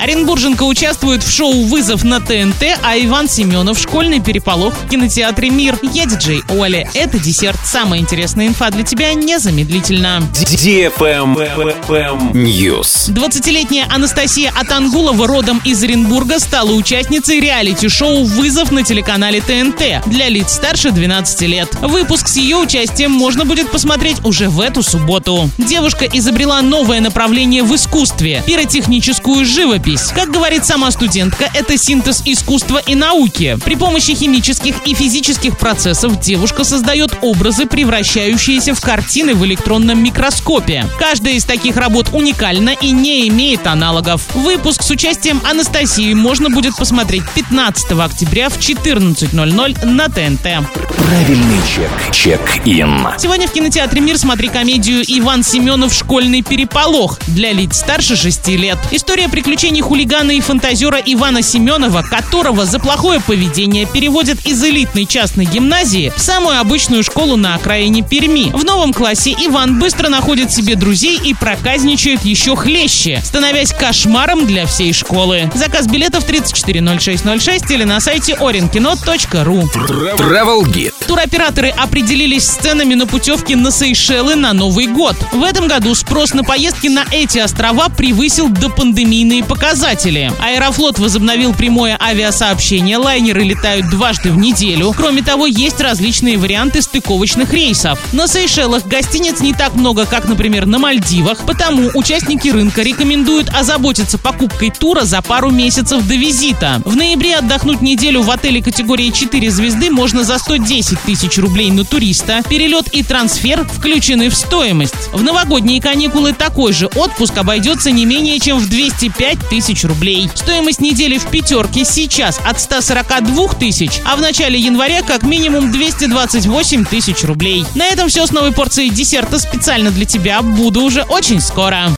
Оренбурженко участвует в шоу «Вызов» на ТНТ, а Иван Семенов – школьный переполох в кинотеатре «Мир». Я диджей Оля. Это десерт. Самая интересная инфа для тебя незамедлительно. News. 20-летняя Анастасия Атангулова родом из Оренбурга стала участницей реалити-шоу «Вызов» на телеканале ТНТ для лиц старше 12 лет. Выпуск с ее участием можно будет посмотреть уже в эту субботу. Девушка изобрела новое направление в искусстве – пиротехническую живопись живопись. Как говорит сама студентка, это синтез искусства и науки. При помощи химических и физических процессов девушка создает образы, превращающиеся в картины в электронном микроскопе. Каждая из таких работ уникальна и не имеет аналогов. Выпуск с участием Анастасии можно будет посмотреть 15 октября в 14.00 на ТНТ. Правильный чек. Чек-ин. Сегодня в кинотеатре «Мир» смотри комедию «Иван Семенов. Школьный переполох» для лиц старше 6 лет. История приключений приключений хулигана и фантазера Ивана Семенова, которого за плохое поведение переводят из элитной частной гимназии в самую обычную школу на окраине Перми. В новом классе Иван быстро находит себе друзей и проказничает еще хлеще, становясь кошмаром для всей школы. Заказ билетов 340606 или на сайте orinkino.ru. Travel Guide. Туроператоры определились с ценами на путевки на Сейшелы на Новый год. В этом году спрос на поездки на эти острова превысил допандемийные показатели. Аэрофлот возобновил прямое авиасообщение, лайнеры летают дважды в неделю. Кроме того, есть различные варианты стыковочных рейсов. На Сейшелах гостиниц не так много, как, например, на Мальдивах, потому участники рынка рекомендуют озаботиться покупкой тура за пару месяцев до визита. В ноябре отдохнуть неделю в отеле категории 4 звезды можно за 110 тысяч рублей на туриста. Перелет и трансфер включены в стоимость. В новогодние каникулы такой же отпуск обойдется не менее чем в 205 тысяч рублей. Стоимость недели в пятерке сейчас от 142 тысяч, а в начале января как минимум 228 тысяч рублей. На этом все с новой порцией десерта специально для тебя. Буду уже очень скоро.